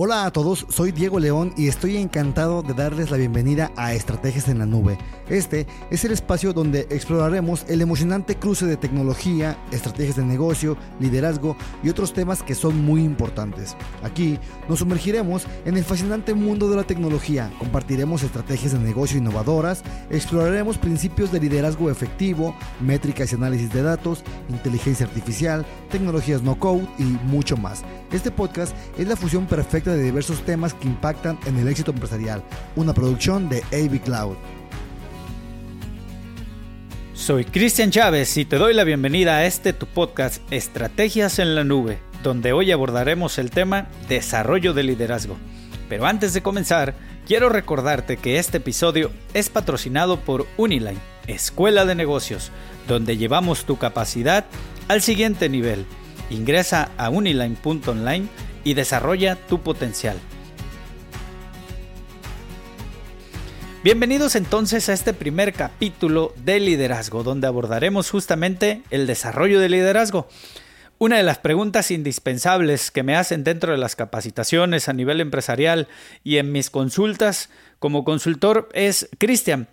Hola a todos, soy Diego León y estoy encantado de darles la bienvenida a Estrategias en la Nube. Este es el espacio donde exploraremos el emocionante cruce de tecnología, estrategias de negocio, liderazgo y otros temas que son muy importantes. Aquí nos sumergiremos en el fascinante mundo de la tecnología, compartiremos estrategias de negocio innovadoras, exploraremos principios de liderazgo efectivo, métricas y análisis de datos, inteligencia artificial, tecnologías no code y mucho más. Este podcast es la fusión perfecta de diversos temas que impactan en el éxito empresarial, una producción de AV Cloud. Soy Cristian Chávez y te doy la bienvenida a este tu podcast Estrategias en la Nube, donde hoy abordaremos el tema Desarrollo de Liderazgo. Pero antes de comenzar, quiero recordarte que este episodio es patrocinado por Uniline, Escuela de Negocios, donde llevamos tu capacidad al siguiente nivel. Ingresa a uniline.online y desarrolla tu potencial. Bienvenidos entonces a este primer capítulo de liderazgo, donde abordaremos justamente el desarrollo de liderazgo. Una de las preguntas indispensables que me hacen dentro de las capacitaciones a nivel empresarial y en mis consultas como consultor es, Cristian,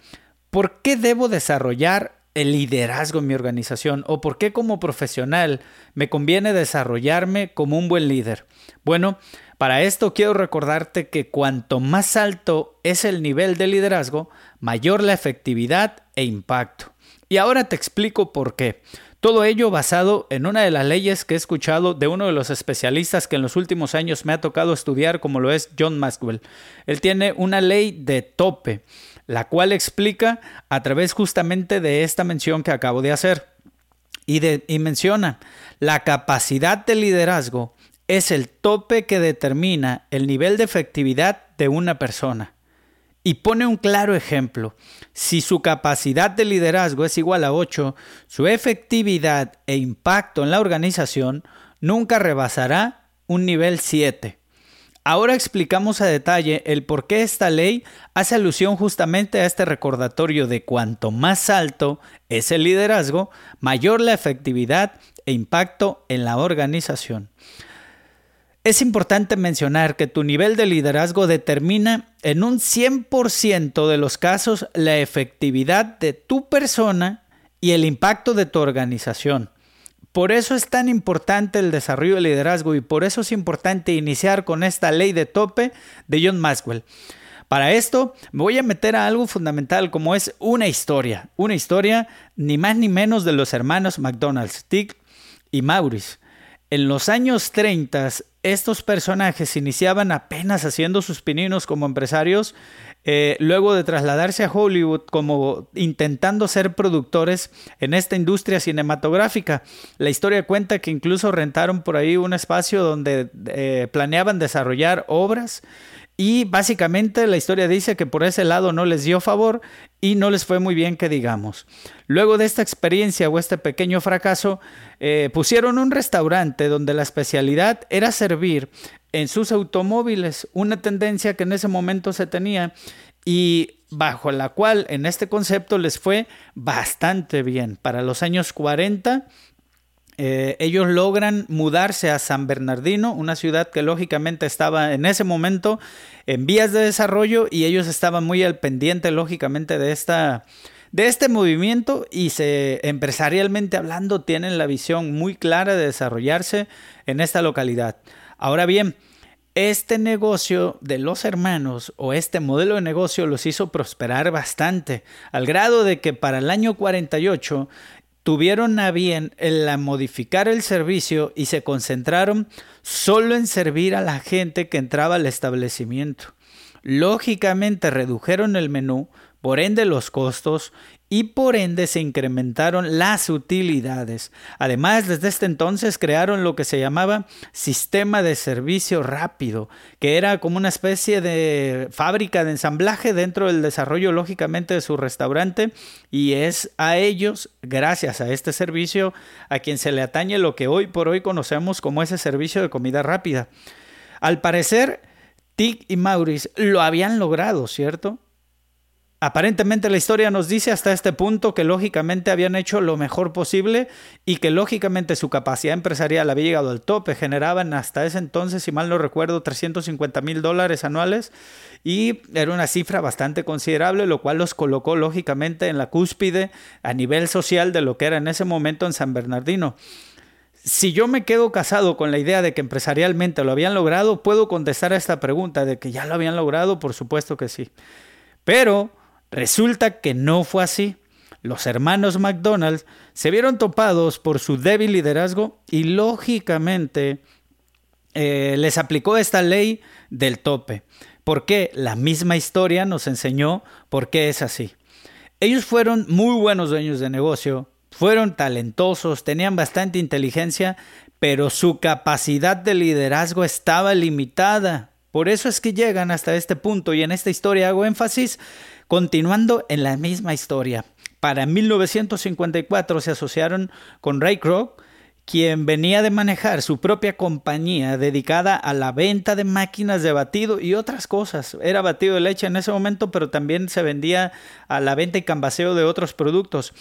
¿por qué debo desarrollar el liderazgo en mi organización o por qué como profesional me conviene desarrollarme como un buen líder. Bueno, para esto quiero recordarte que cuanto más alto es el nivel de liderazgo, mayor la efectividad e impacto. Y ahora te explico por qué. Todo ello basado en una de las leyes que he escuchado de uno de los especialistas que en los últimos años me ha tocado estudiar, como lo es John Maxwell. Él tiene una ley de tope la cual explica a través justamente de esta mención que acabo de hacer. Y, y menciona, la capacidad de liderazgo es el tope que determina el nivel de efectividad de una persona. Y pone un claro ejemplo. Si su capacidad de liderazgo es igual a 8, su efectividad e impacto en la organización nunca rebasará un nivel 7. Ahora explicamos a detalle el por qué esta ley hace alusión justamente a este recordatorio de cuanto más alto es el liderazgo, mayor la efectividad e impacto en la organización. Es importante mencionar que tu nivel de liderazgo determina en un 100% de los casos la efectividad de tu persona y el impacto de tu organización. Por eso es tan importante el desarrollo del liderazgo y por eso es importante iniciar con esta ley de tope de John Maxwell. Para esto me voy a meter a algo fundamental como es una historia, una historia ni más ni menos de los hermanos McDonald's, Tick y Maurice. En los años 30, estos personajes iniciaban apenas haciendo sus pininos como empresarios, eh, luego de trasladarse a Hollywood como intentando ser productores en esta industria cinematográfica. La historia cuenta que incluso rentaron por ahí un espacio donde eh, planeaban desarrollar obras y básicamente la historia dice que por ese lado no les dio favor y no les fue muy bien que digamos. Luego de esta experiencia o este pequeño fracaso, eh, pusieron un restaurante donde la especialidad era servir en sus automóviles, una tendencia que en ese momento se tenía y bajo la cual en este concepto les fue bastante bien. Para los años 40 eh, ellos logran mudarse a San Bernardino, una ciudad que lógicamente estaba en ese momento en vías de desarrollo y ellos estaban muy al pendiente lógicamente de esta de este movimiento y se empresarialmente hablando tienen la visión muy clara de desarrollarse en esta localidad. Ahora bien, este negocio de los hermanos o este modelo de negocio los hizo prosperar bastante, al grado de que para el año 48 tuvieron a bien el modificar el servicio y se concentraron solo en servir a la gente que entraba al establecimiento. Lógicamente redujeron el menú, por ende los costos y por ende se incrementaron las utilidades. Además, desde este entonces crearon lo que se llamaba sistema de servicio rápido, que era como una especie de fábrica de ensamblaje dentro del desarrollo lógicamente de su restaurante y es a ellos, gracias a este servicio, a quien se le atañe lo que hoy por hoy conocemos como ese servicio de comida rápida. Al parecer, Tig y Maurice lo habían logrado, ¿cierto? Aparentemente la historia nos dice hasta este punto que lógicamente habían hecho lo mejor posible y que lógicamente su capacidad empresarial había llegado al tope. Generaban hasta ese entonces, si mal no recuerdo, 350 mil dólares anuales y era una cifra bastante considerable, lo cual los colocó lógicamente en la cúspide a nivel social de lo que era en ese momento en San Bernardino. Si yo me quedo casado con la idea de que empresarialmente lo habían logrado, puedo contestar a esta pregunta de que ya lo habían logrado, por supuesto que sí. Pero Resulta que no fue así. Los hermanos McDonald's se vieron topados por su débil liderazgo y lógicamente eh, les aplicó esta ley del tope. Porque la misma historia nos enseñó por qué es así. Ellos fueron muy buenos dueños de negocio, fueron talentosos, tenían bastante inteligencia, pero su capacidad de liderazgo estaba limitada. Por eso es que llegan hasta este punto y en esta historia hago énfasis Continuando en la misma historia, para 1954 se asociaron con Ray Kroc, quien venía de manejar su propia compañía dedicada a la venta de máquinas de batido y otras cosas. Era batido de leche en ese momento, pero también se vendía a la venta y cambaseo de otros productos.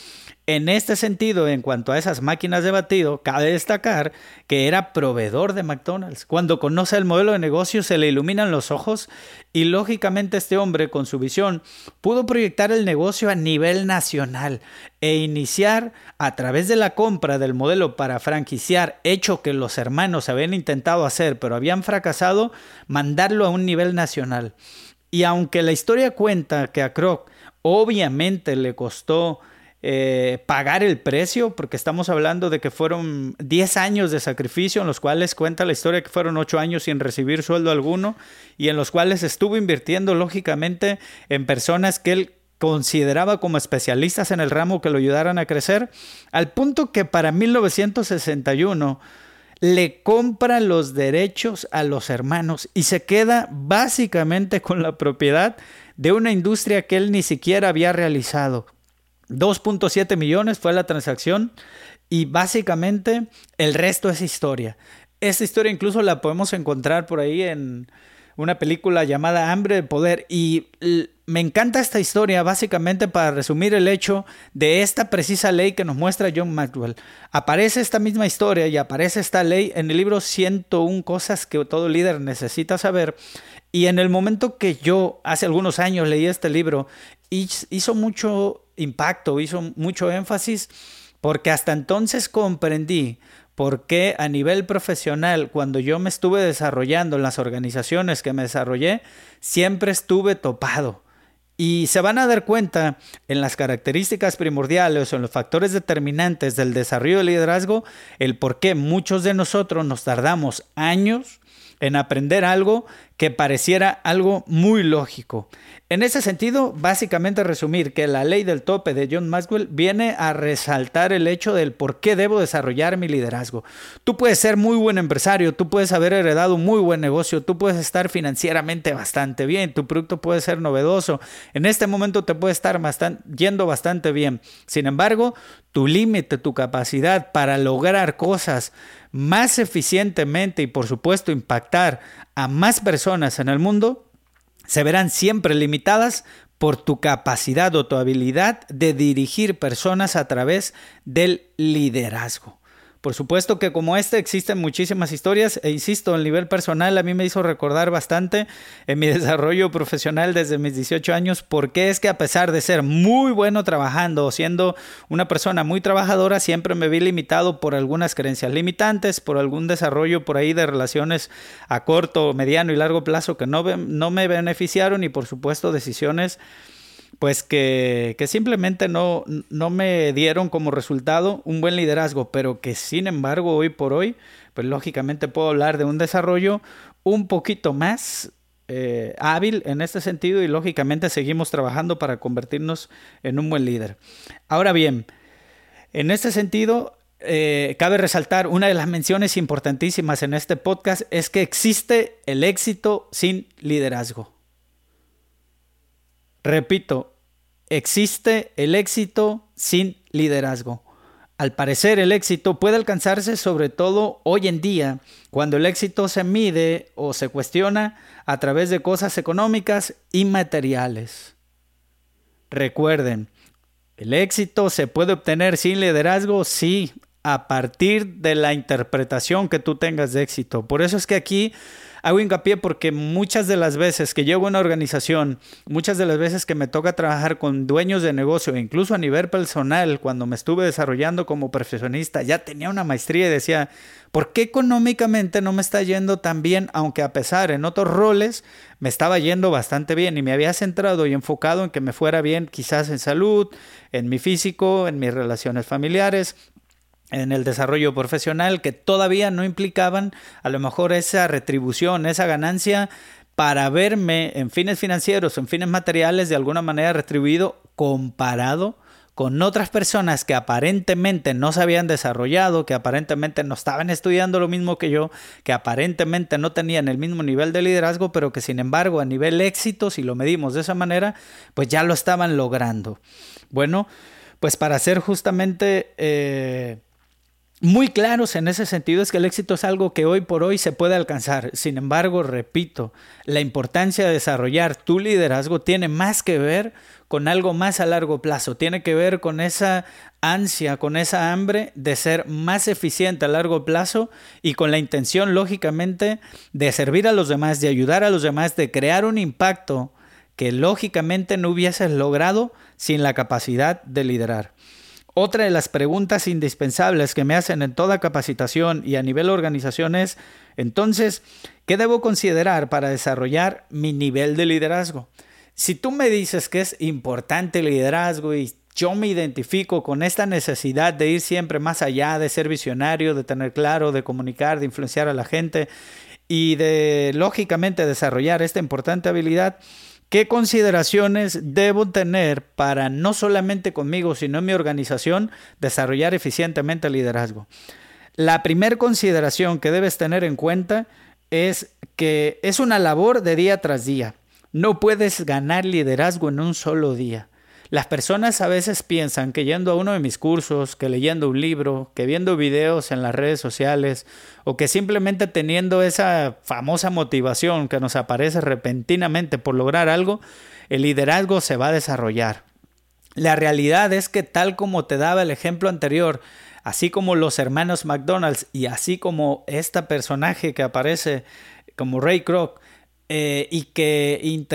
En este sentido, en cuanto a esas máquinas de batido, cabe destacar que era proveedor de McDonald's. Cuando conoce el modelo de negocio se le iluminan los ojos y lógicamente este hombre con su visión pudo proyectar el negocio a nivel nacional e iniciar a través de la compra del modelo para franquiciar, hecho que los hermanos habían intentado hacer pero habían fracasado, mandarlo a un nivel nacional. Y aunque la historia cuenta que a Kroc obviamente le costó eh, pagar el precio, porque estamos hablando de que fueron 10 años de sacrificio, en los cuales cuenta la historia que fueron 8 años sin recibir sueldo alguno, y en los cuales estuvo invirtiendo lógicamente en personas que él consideraba como especialistas en el ramo que lo ayudaran a crecer, al punto que para 1961 le compra los derechos a los hermanos y se queda básicamente con la propiedad de una industria que él ni siquiera había realizado. 2.7 millones fue la transacción y básicamente el resto es historia. Esta historia incluso la podemos encontrar por ahí en una película llamada Hambre de Poder y me encanta esta historia básicamente para resumir el hecho de esta precisa ley que nos muestra John Maxwell. Aparece esta misma historia y aparece esta ley en el libro 101 cosas que todo líder necesita saber y en el momento que yo hace algunos años leí este libro hizo mucho impacto, hizo mucho énfasis, porque hasta entonces comprendí por qué a nivel profesional, cuando yo me estuve desarrollando en las organizaciones que me desarrollé, siempre estuve topado. Y se van a dar cuenta en las características primordiales o en los factores determinantes del desarrollo del liderazgo, el por qué muchos de nosotros nos tardamos años en aprender algo que pareciera algo muy lógico. En ese sentido, básicamente resumir que la ley del tope de John Maxwell viene a resaltar el hecho del por qué debo desarrollar mi liderazgo. Tú puedes ser muy buen empresario, tú puedes haber heredado un muy buen negocio, tú puedes estar financieramente bastante bien, tu producto puede ser novedoso, en este momento te puede estar yendo bastante bien. Sin embargo, tu límite, tu capacidad para lograr cosas más eficientemente y por supuesto impactar a más personas en el mundo se verán siempre limitadas por tu capacidad o tu habilidad de dirigir personas a través del liderazgo. Por supuesto que como este existen muchísimas historias e insisto, el nivel personal a mí me hizo recordar bastante en mi desarrollo profesional desde mis 18 años porque es que a pesar de ser muy bueno trabajando o siendo una persona muy trabajadora, siempre me vi limitado por algunas creencias limitantes, por algún desarrollo por ahí de relaciones a corto, mediano y largo plazo que no, no me beneficiaron y por supuesto decisiones pues que, simplemente no, no, me dieron como resultado un buen liderazgo, pero que sin embargo hoy por hoy, pues lógicamente puedo hablar de un desarrollo un poquito más eh, hábil en este sentido y lógicamente seguimos trabajando para convertirnos en un buen líder. Ahora bien, en este sentido, eh, cabe resaltar una de las menciones importantísimas en este podcast es que existe el éxito sin liderazgo. Repito, existe el éxito sin liderazgo. Al parecer el éxito puede alcanzarse sobre todo hoy en día, cuando el éxito se mide o se cuestiona a través de cosas económicas y materiales. Recuerden, ¿el éxito se puede obtener sin liderazgo? Sí, a partir de la interpretación que tú tengas de éxito. Por eso es que aquí hago hincapié porque muchas de las veces que llego a una organización, muchas de las veces que me toca trabajar con dueños de negocio, incluso a nivel personal, cuando me estuve desarrollando como profesionista, ya tenía una maestría y decía, ¿por qué económicamente no me está yendo tan bien? Aunque a pesar en otros roles me estaba yendo bastante bien y me había centrado y enfocado en que me fuera bien quizás en salud, en mi físico, en mis relaciones familiares, en el desarrollo profesional que todavía no implicaban a lo mejor esa retribución, esa ganancia para verme en fines financieros, en fines materiales de alguna manera retribuido comparado con otras personas que aparentemente no se habían desarrollado, que aparentemente no estaban estudiando lo mismo que yo, que aparentemente no tenían el mismo nivel de liderazgo, pero que sin embargo a nivel éxito, si lo medimos de esa manera, pues ya lo estaban logrando. Bueno, pues para ser justamente eh, muy claros en ese sentido es que el éxito es algo que hoy por hoy se puede alcanzar. Sin embargo, repito, la importancia de desarrollar tu liderazgo tiene más que ver con algo más a largo plazo, tiene que ver con esa ansia, con esa hambre de ser más eficiente a largo plazo y con la intención, lógicamente, de servir a los demás, de ayudar a los demás, de crear un impacto que lógicamente no hubieses logrado sin la capacidad de liderar. Otra de las preguntas indispensables que me hacen en toda capacitación y a nivel organización es, entonces, ¿qué debo considerar para desarrollar mi nivel de liderazgo? Si tú me dices que es importante el liderazgo y yo me identifico con esta necesidad de ir siempre más allá, de ser visionario, de tener claro, de comunicar, de influenciar a la gente y de, lógicamente, desarrollar esta importante habilidad, ¿Qué consideraciones debo tener para no solamente conmigo, sino en mi organización, desarrollar eficientemente el liderazgo? La primera consideración que debes tener en cuenta es que es una labor de día tras día. No puedes ganar liderazgo en un solo día. Las personas a veces piensan que yendo a uno de mis cursos, que leyendo un libro, que viendo videos en las redes sociales o que simplemente teniendo esa famosa motivación que nos aparece repentinamente por lograr algo, el liderazgo se va a desarrollar. La realidad es que tal como te daba el ejemplo anterior, así como los hermanos McDonald's y así como este personaje que aparece como Ray Kroc, eh, y que,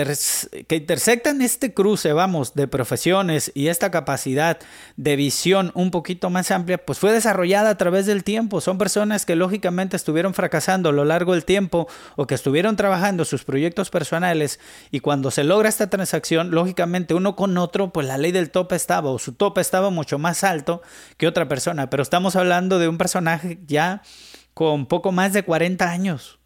que intersectan este cruce, vamos, de profesiones y esta capacidad de visión un poquito más amplia, pues fue desarrollada a través del tiempo. Son personas que lógicamente estuvieron fracasando a lo largo del tiempo o que estuvieron trabajando sus proyectos personales y cuando se logra esta transacción, lógicamente uno con otro, pues la ley del tope estaba o su tope estaba mucho más alto que otra persona, pero estamos hablando de un personaje ya con poco más de 40 años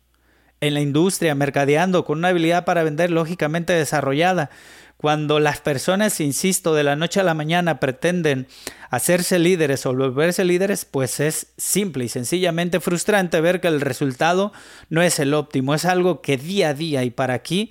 en la industria, mercadeando, con una habilidad para vender lógicamente desarrollada. Cuando las personas, insisto, de la noche a la mañana pretenden hacerse líderes o volverse líderes, pues es simple y sencillamente frustrante ver que el resultado no es el óptimo, es algo que día a día y para aquí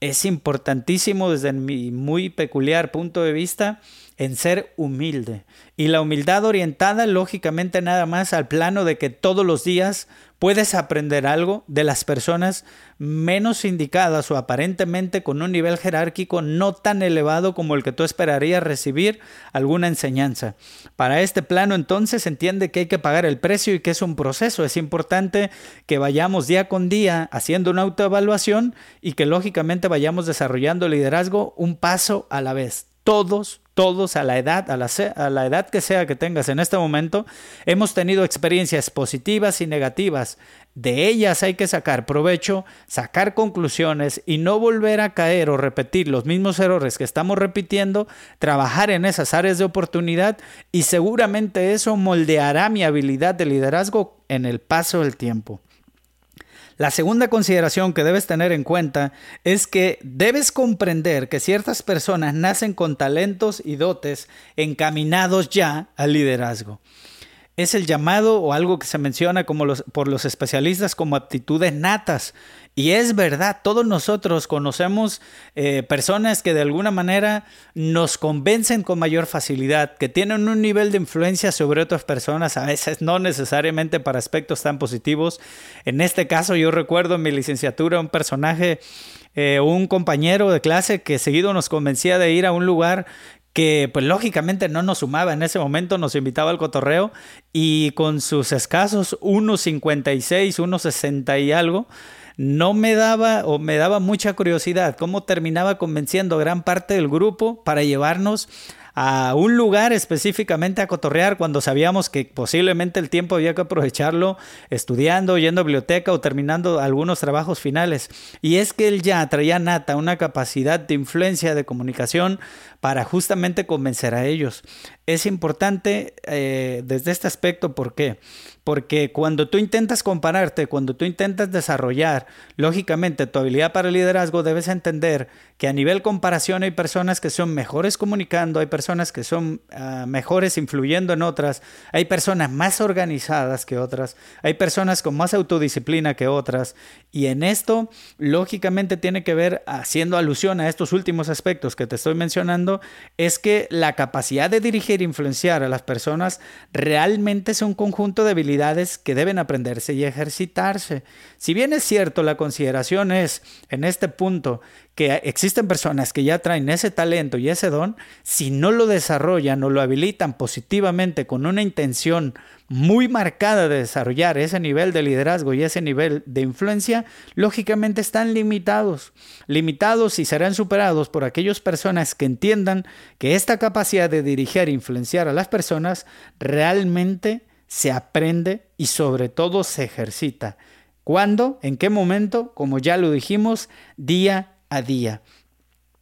es importantísimo desde mi muy peculiar punto de vista en ser humilde. Y la humildad orientada lógicamente nada más al plano de que todos los días puedes aprender algo de las personas menos indicadas o aparentemente con un nivel jerárquico no tan elevado como el que tú esperarías recibir alguna enseñanza. Para este plano entonces entiende que hay que pagar el precio y que es un proceso. Es importante que vayamos día con día haciendo una autoevaluación y que lógicamente vayamos desarrollando liderazgo un paso a la vez. Todos todos a la edad, a la, a la, edad que sea que tengas en este momento, hemos tenido experiencias positivas y negativas. De ellas hay que sacar provecho, sacar conclusiones y no volver a caer o repetir los mismos errores que estamos repitiendo, trabajar en esas áreas de oportunidad y seguramente eso moldeará mi habilidad de liderazgo en el paso del tiempo. La segunda consideración que debes tener en cuenta es que debes comprender que ciertas personas nacen con talentos y dotes encaminados ya al liderazgo es el llamado o algo que se menciona como los, por los especialistas como aptitudes natas. Y es verdad, todos nosotros conocemos eh, personas que de alguna manera nos convencen con mayor facilidad, que tienen un nivel de influencia sobre otras personas, a veces no necesariamente para aspectos tan positivos. En este caso yo recuerdo en mi licenciatura un personaje eh, un compañero de clase que seguido nos convencía de ir a un lugar que pues lógicamente no nos sumaba en ese momento, nos invitaba al cotorreo y con sus escasos 1.56, 1.60 y algo, no me daba o me daba mucha curiosidad cómo terminaba convenciendo a gran parte del grupo para llevarnos a un lugar específicamente a cotorrear cuando sabíamos que posiblemente el tiempo había que aprovecharlo estudiando, yendo a biblioteca o terminando algunos trabajos finales. Y es que él ya traía nata una capacidad de influencia, de comunicación para justamente convencer a ellos. Es importante eh, desde este aspecto, ¿por qué? Porque cuando tú intentas compararte, cuando tú intentas desarrollar, lógicamente, tu habilidad para el liderazgo, debes entender que a nivel comparación hay personas que son mejores comunicando, hay personas que son ah, mejores influyendo en otras, hay personas más organizadas que otras, hay personas con más autodisciplina que otras. Y en esto, lógicamente, tiene que ver, haciendo alusión a estos últimos aspectos que te estoy mencionando, es que la capacidad de influenciar a las personas realmente es un conjunto de habilidades que deben aprenderse y ejercitarse. Si bien es cierto, la consideración es en este punto que existen personas que ya traen ese talento y ese don, si no lo desarrollan o lo habilitan positivamente con una intención muy marcada de desarrollar ese nivel de liderazgo y ese nivel de influencia, lógicamente están limitados. Limitados y serán superados por aquellas personas que entiendan que esta capacidad de dirigir e influenciar a las personas realmente se aprende y sobre todo se ejercita. ¿Cuándo? ¿En qué momento? Como ya lo dijimos, día a día.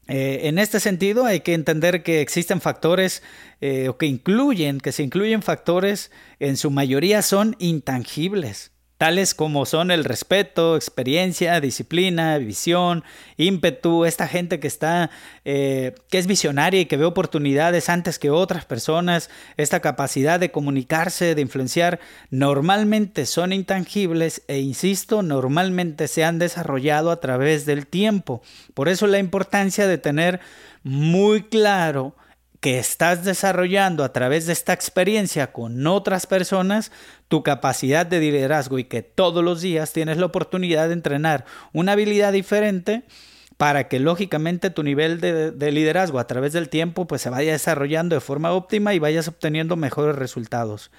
Eh, en este sentido hay que entender que existen factores eh, o que incluyen, que se incluyen factores, en su mayoría son intangibles tales como son el respeto, experiencia, disciplina, visión, ímpetu, esta gente que está, eh, que es visionaria y que ve oportunidades antes que otras personas, esta capacidad de comunicarse, de influenciar, normalmente son intangibles e, insisto, normalmente se han desarrollado a través del tiempo. Por eso la importancia de tener muy claro que estás desarrollando a través de esta experiencia con otras personas tu capacidad de liderazgo y que todos los días tienes la oportunidad de entrenar una habilidad diferente para que lógicamente tu nivel de, liderazgo a través del tiempo pues se vaya desarrollando de forma óptima y vayas obteniendo mejores resultados.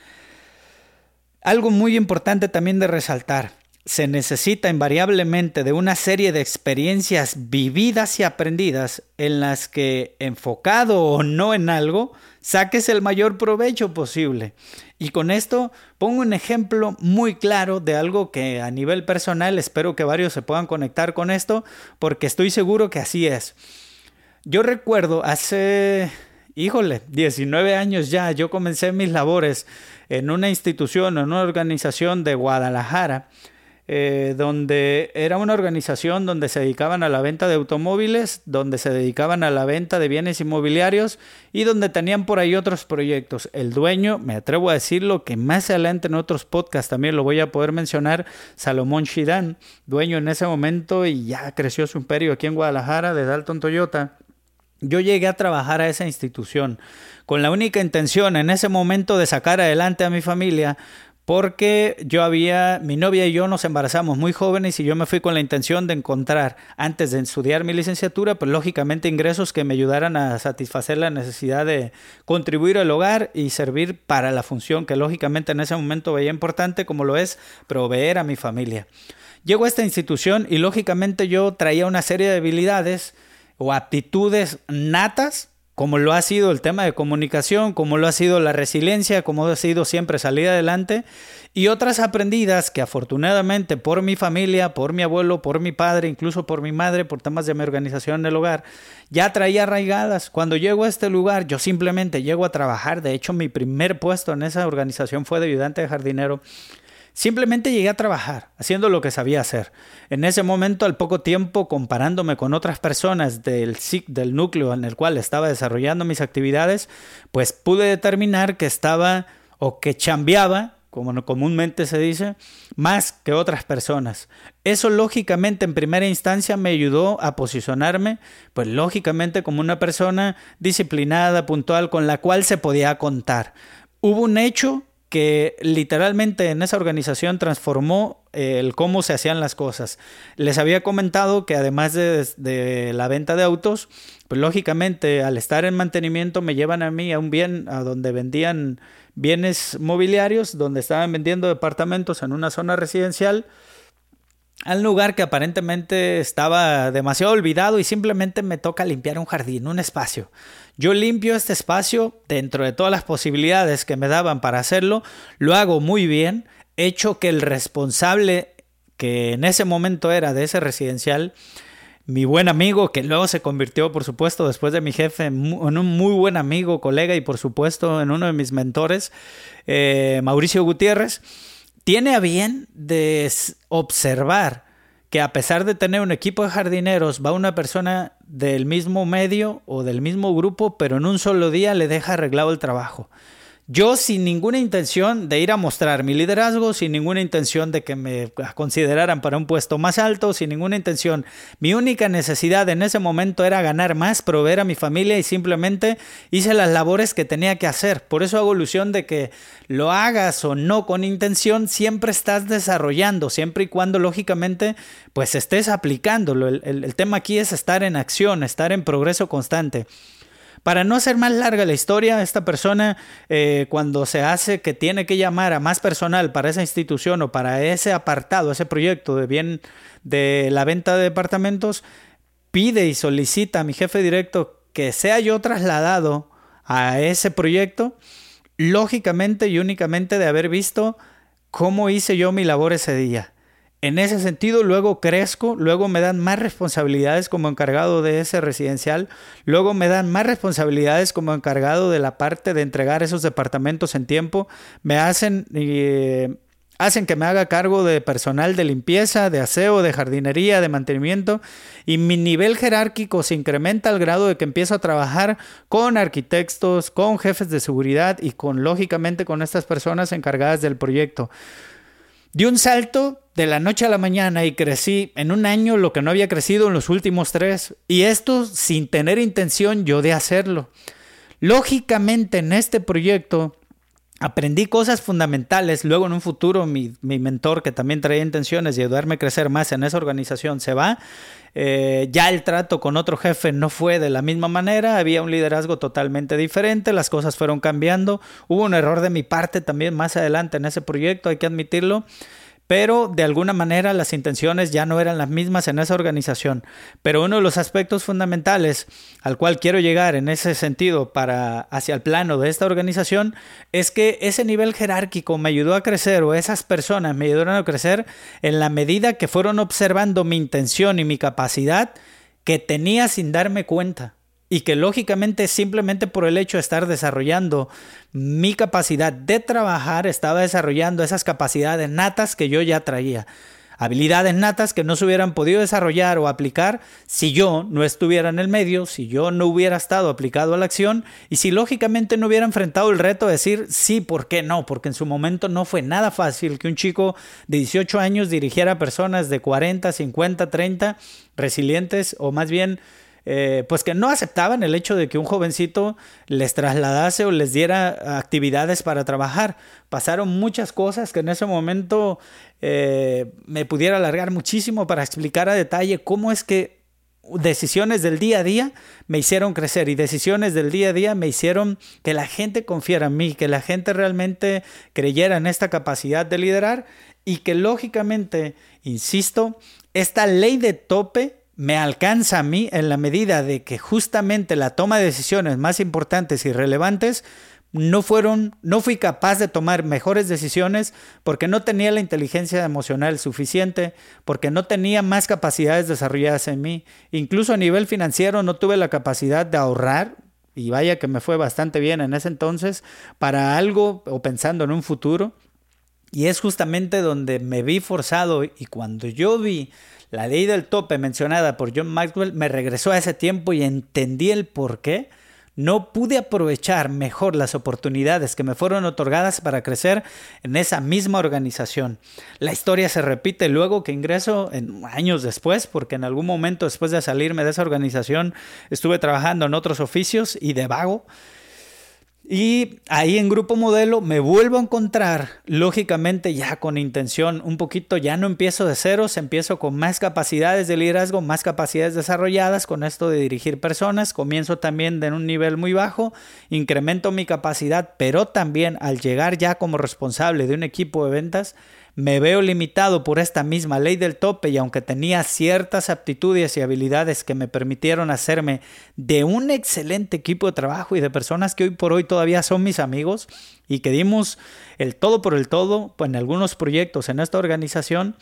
Algo muy importante también de resaltar, se necesita invariablemente de una serie de experiencias vividas y aprendidas en las que, enfocado o no en algo, saques el mayor provecho posible. Y con esto pongo un ejemplo muy claro de algo que a nivel personal espero que varios se puedan conectar con esto, porque estoy seguro que así es. Yo recuerdo hace, híjole, 19 años ya, yo comencé mis labores en una institución, en una organización de Guadalajara, eh, donde era una organización donde se dedicaban a la venta de automóviles, donde se dedicaban a la venta de bienes inmobiliarios y donde tenían por ahí otros proyectos. El dueño, me atrevo a decirlo, que más adelante en otros podcasts también lo voy a poder mencionar, Salomón Shidan, dueño en ese momento y ya creció su imperio aquí en Guadalajara de Dalton Toyota. Yo llegué a trabajar a esa institución con la única intención en ese momento de sacar adelante a mi familia, porque yo había, mi novia y yo nos embarazamos muy jóvenes y yo me fui con la intención de encontrar, antes de estudiar mi licenciatura, pues lógicamente ingresos que me ayudaran a satisfacer la necesidad de contribuir al hogar y servir para la función que lógicamente en ese momento veía importante, como lo es proveer a mi familia. Llego a esta institución y lógicamente yo traía una serie de habilidades o aptitudes natas como lo ha sido el tema de comunicación, como lo ha sido la resiliencia, como ha sido siempre salir adelante, y otras aprendidas que afortunadamente por mi familia, por mi abuelo, por mi padre, incluso por mi madre, por temas de mi organización en el hogar, ya traía arraigadas. Cuando llego a este lugar, yo simplemente llego a trabajar, de hecho mi primer puesto en esa organización fue de ayudante de jardinero, Simplemente llegué a trabajar, haciendo lo que sabía hacer. En ese momento, al poco tiempo, comparándome con otras personas del del núcleo en el cual estaba desarrollando mis actividades, pues pude determinar que estaba o que chambeaba, como comúnmente se dice, más que otras personas. Eso lógicamente en primera instancia me ayudó a posicionarme, pues lógicamente como una persona disciplinada, puntual, con la cual se podía contar. Hubo un hecho que literalmente en esa organización transformó eh, el cómo se hacían las cosas. Les había comentado que además de, la venta de autos, pues lógicamente al estar en mantenimiento me llevan a mí a un bien a donde vendían bienes mobiliarios, donde estaban vendiendo departamentos en una zona residencial al lugar que aparentemente estaba demasiado olvidado y simplemente me toca limpiar un jardín, un espacio. Yo limpio este espacio dentro de todas las posibilidades que me daban para hacerlo, lo hago muy bien, hecho que el responsable que en ese momento era de ese residencial, mi buen amigo, que luego se convirtió, por supuesto, después de mi jefe, en un muy buen amigo, colega y por supuesto en uno de mis mentores, eh, Mauricio Gutiérrez, tiene a bien de observar que a pesar de tener un equipo de jardineros, va una persona del mismo medio o del mismo grupo, pero en un solo día le deja arreglado el trabajo. Yo sin ninguna intención de ir a mostrar mi liderazgo, sin ninguna intención de que me consideraran para un puesto más alto, sin ninguna intención. Mi única necesidad en ese momento era ganar más, proveer a mi familia y simplemente hice las labores que tenía que hacer. Por eso hago ilusión de que lo hagas o no con intención, siempre estás desarrollando, siempre y cuando lógicamente pues estés aplicándolo. el, el tema aquí es estar en acción, estar en progreso constante. Para no hacer más larga la historia, esta persona eh, cuando se hace que tiene que llamar a más personal para esa institución o para ese apartado, ese proyecto de bien de la venta de departamentos, pide y solicita a mi jefe directo que sea yo trasladado a ese proyecto, lógicamente y únicamente de haber visto cómo hice yo mi labor ese día. En ese sentido, luego crezco, luego me dan más responsabilidades como encargado de ese residencial, luego me dan más responsabilidades como encargado de la parte de entregar esos departamentos en tiempo, me hacen, eh, hacen que me haga cargo de personal de limpieza, de aseo, de jardinería, de mantenimiento, y mi nivel jerárquico se incrementa al grado de que empiezo a trabajar con arquitectos, con jefes de seguridad y con, lógicamente, con estas personas encargadas del proyecto. Di un salto de la noche a la mañana y crecí en un año lo que no había crecido en los últimos tres. Y esto sin tener intención yo de hacerlo. Lógicamente en este proyecto aprendí cosas fundamentales. Luego en un futuro mi, mentor que también traía intenciones de ayudarme a crecer más en esa organización se va. Eh, ya el trato con otro jefe no fue de la misma manera, había un liderazgo totalmente diferente, las cosas fueron cambiando. Hubo un error de mi parte también más adelante en ese proyecto, hay que admitirlo pero de alguna manera las intenciones ya no eran las mismas en esa organización. Pero uno de los aspectos fundamentales al cual quiero llegar en ese sentido para hacia el plano de esta organización es que ese nivel jerárquico me ayudó a crecer o esas personas me ayudaron a crecer en la medida que fueron observando mi intención y mi capacidad que tenía sin darme cuenta y que lógicamente simplemente por el hecho de estar desarrollando mi capacidad de trabajar, estaba desarrollando esas capacidades natas que yo ya traía. Habilidades natas que no se hubieran podido desarrollar o aplicar si yo no estuviera en el medio, si yo no hubiera estado aplicado a la acción y si lógicamente no hubiera enfrentado el reto de decir sí, ¿por qué no? Porque en su momento no fue nada fácil que un chico de 18 años dirigiera a personas de 40, 50, 30 resilientes o más bien eh, pues que no aceptaban el hecho de que un jovencito les trasladase o les diera actividades para trabajar. Pasaron muchas cosas que en ese momento eh, me pudiera alargar muchísimo para explicar a detalle cómo es que decisiones del día a día me hicieron crecer y decisiones del día a día me hicieron que la gente confiara en mí, que la gente realmente creyera en esta capacidad de liderar y que lógicamente, insisto, esta ley de tope me alcanza a mí en la medida de que justamente la toma de decisiones más importantes y relevantes no fueron, no fui capaz de tomar mejores decisiones porque no tenía la inteligencia emocional suficiente, porque no tenía más capacidades desarrolladas en mí. Incluso a nivel financiero no tuve la capacidad de ahorrar, y vaya que me fue bastante bien en ese entonces, para algo o pensando en un futuro. Y es justamente donde me vi forzado y cuando yo vi la ley del tope mencionada por John Maxwell me regresó a ese tiempo y entendí el por qué no pude aprovechar mejor las oportunidades que me fueron otorgadas para crecer en esa misma organización. La historia se repite luego que ingreso en años después, porque en algún momento después de salirme de esa organización estuve trabajando en otros oficios y de vago. Y ahí en Grupo Modelo me vuelvo a encontrar, lógicamente ya con intención, un poquito, ya no empiezo de ceros, empiezo con más capacidades de liderazgo, más capacidades desarrolladas con esto de dirigir personas, comienzo también de un nivel muy bajo, incremento mi capacidad, pero también al llegar ya como responsable de un equipo de ventas, me veo limitado por esta misma ley del tope y aunque tenía ciertas aptitudes y habilidades que me permitieron hacerme de un excelente equipo de trabajo y de personas que hoy por hoy todavía son mis amigos y que dimos el todo por el todo en algunos proyectos en esta organización,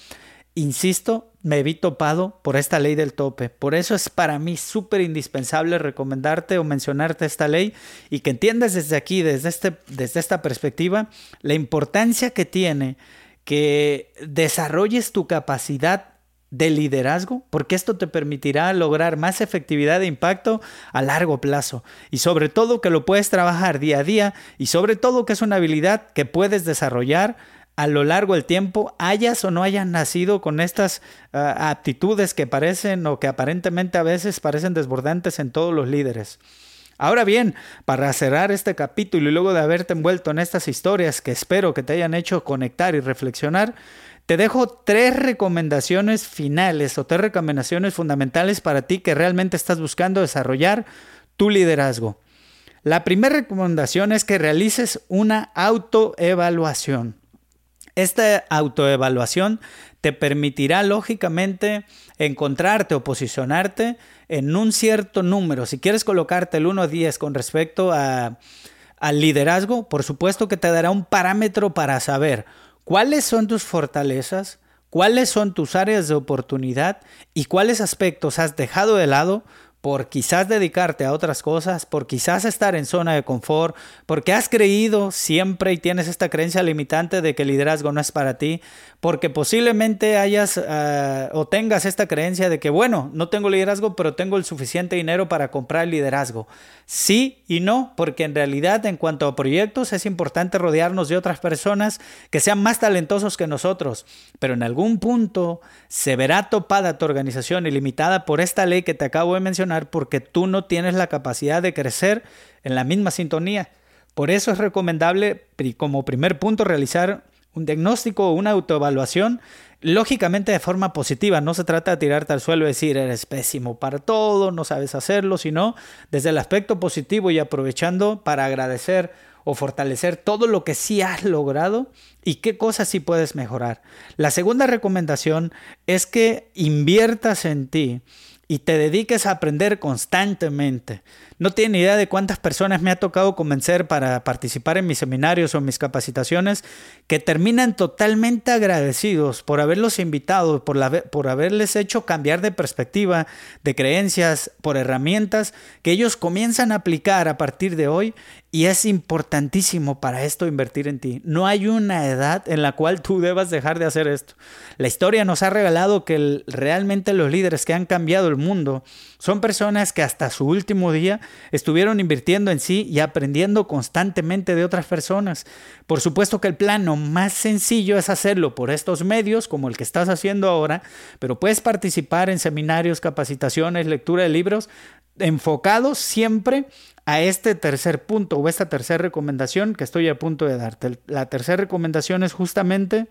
insisto, me vi topado por esta ley del tope. Por eso es para mí súper indispensable recomendarte o mencionarte esta ley y que entiendas desde aquí, desde, este, desde esta perspectiva, la importancia que tiene que desarrolles tu capacidad de liderazgo, porque esto te permitirá lograr más efectividad e impacto a largo plazo. Y sobre todo que lo puedes trabajar día a día y sobre todo que es una habilidad que puedes desarrollar a lo largo del tiempo, hayas o no hayas nacido con estas ah, aptitudes que parecen o que aparentemente a veces parecen desbordantes en todos los líderes. Ahora bien, para cerrar este capítulo y luego de haberte envuelto en estas historias que espero que te hayan hecho conectar y reflexionar, te dejo tres recomendaciones finales o tres recomendaciones fundamentales para ti que realmente estás buscando desarrollar tu liderazgo. La primera recomendación es que realices una autoevaluación. Esta autoevaluación te permitirá lógicamente encontrarte o posicionarte en un cierto número. Si quieres colocarte el 1 a 10 con respecto a, al liderazgo, por supuesto que te dará un parámetro para saber cuáles son tus fortalezas, cuáles son tus áreas de oportunidad y cuáles aspectos has dejado de lado por quizás dedicarte a otras cosas, por quizás estar en zona de confort, porque has creído siempre y tienes esta creencia limitante de que el liderazgo no es para ti, porque posiblemente hayas uh, o tengas esta creencia de que, bueno, no tengo liderazgo, pero tengo el suficiente dinero para comprar el liderazgo. Sí y no, porque en realidad en cuanto a proyectos es importante rodearnos de otras personas que sean más talentosos que nosotros, pero en algún punto se verá topada tu organización y limitada por esta ley que te acabo de mencionar porque tú no tienes la capacidad de crecer en la misma sintonía. Por eso es recomendable como primer punto realizar un diagnóstico o una autoevaluación, lógicamente de forma positiva. No se trata de tirarte al suelo y decir eres pésimo para todo, no sabes hacerlo, sino desde el aspecto positivo y aprovechando para agradecer o fortalecer todo lo que sí has logrado y qué cosas sí puedes mejorar. La segunda recomendación es que inviertas en ti y te dediques a aprender constantemente. No tiene idea de cuántas personas me ha tocado convencer para participar en mis seminarios o mis capacitaciones que terminan totalmente agradecidos por haberlos invitado, por, por haberles hecho cambiar de perspectiva, de creencias, por herramientas que ellos comienzan a aplicar a partir de hoy y es importantísimo para esto invertir en ti. No hay una edad en la cual tú debas dejar de hacer esto. La historia nos ha regalado que realmente los líderes que han cambiado el mundo son personas que hasta su último día estuvieron invirtiendo en sí y aprendiendo constantemente de otras personas. Por supuesto que el plano más sencillo es hacerlo por estos medios, como el que estás haciendo ahora, pero puedes participar en seminarios, capacitaciones, lectura de libros, enfocados siempre a este tercer punto o esta tercera recomendación que estoy a punto de darte. La tercera recomendación es justamente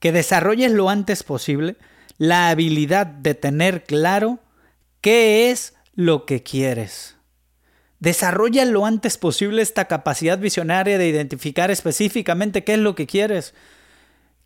que desarrolles lo antes posible la habilidad de tener claro qué es lo que quieres. Desarrolla lo antes posible esta capacidad visionaria de identificar específicamente qué es lo que quieres.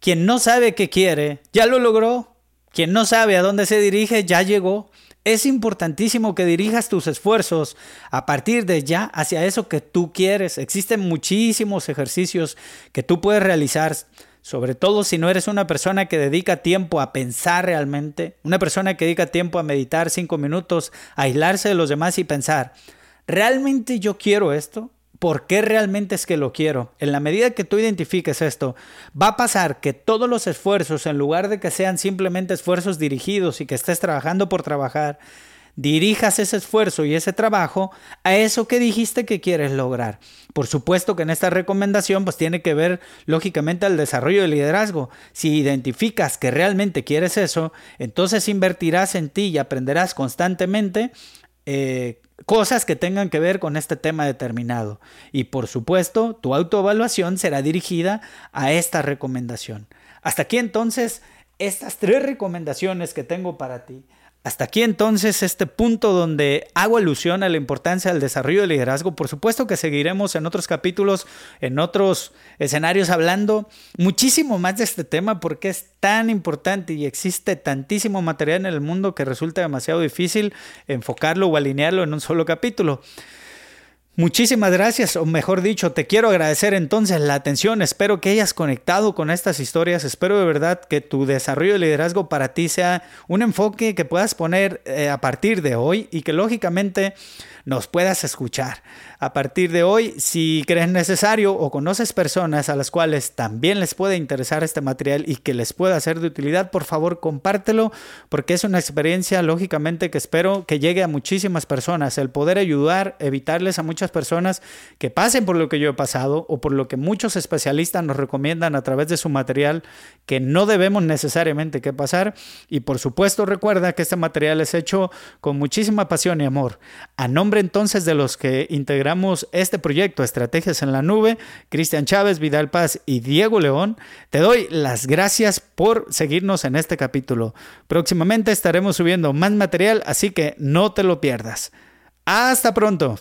Quien no sabe qué quiere, ya lo logró. Quien no sabe a dónde se dirige, ya llegó. Es importantísimo que dirijas tus esfuerzos a partir de ya hacia eso que tú quieres. Existen muchísimos ejercicios que tú puedes realizar sobre todo si no eres una persona que dedica tiempo a pensar realmente, una persona que dedica tiempo a meditar cinco minutos, a aislarse de los demás y pensar, ¿realmente yo quiero esto? ¿Por qué realmente es que lo quiero? En la medida que tú identifiques esto, va a pasar que todos los esfuerzos, en lugar de que sean simplemente esfuerzos dirigidos y que estés trabajando por trabajar, dirijas ese esfuerzo y ese trabajo a eso que dijiste que quieres lograr. Por supuesto que en esta recomendación pues tiene que ver lógicamente al desarrollo del liderazgo. Si identificas que realmente quieres eso, entonces invertirás en ti y aprenderás constantemente eh, cosas que tengan que ver con este tema determinado. Y por supuesto, tu autoevaluación será dirigida a esta recomendación. Hasta aquí entonces estas tres recomendaciones que tengo para ti. Hasta aquí entonces este punto donde hago alusión a la importancia del desarrollo del liderazgo. Por supuesto que seguiremos en otros capítulos, en otros escenarios hablando muchísimo más de este tema porque es tan importante y existe tantísimo material en el mundo que resulta demasiado difícil enfocarlo o alinearlo en un solo capítulo. Muchísimas gracias, o mejor dicho, te quiero agradecer entonces la atención. Espero que hayas conectado con estas historias. Espero de verdad que tu desarrollo de liderazgo para ti sea un enfoque que puedas poner eh, a partir de hoy y que lógicamente nos puedas escuchar. A partir de hoy, si crees necesario o conoces personas a las cuales también les puede interesar este material y que les pueda ser de utilidad, por favor compártelo porque es una experiencia lógicamente que espero que llegue a muchísimas personas. El poder ayudar, evitarles a muchas personas que pasen por lo que yo he pasado o por lo que muchos especialistas nos recomiendan a través de su material que no debemos necesariamente que pasar. Y por supuesto recuerda que este material es hecho con muchísima pasión y amor. A entonces de los que integramos este proyecto Estrategias en la Nube, Cristian Chávez, Vidal Paz y Diego León, te doy las gracias por seguirnos en este capítulo. Próximamente estaremos subiendo más material, así que no te lo pierdas. Hasta pronto.